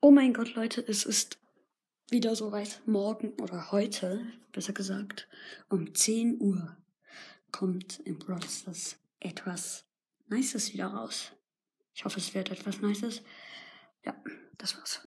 Oh mein Gott, Leute, es ist wieder soweit. Morgen oder heute, besser gesagt, um 10 Uhr kommt im Brawl etwas Nices wieder raus. Ich hoffe, es wird etwas Nices. Ja, das war's.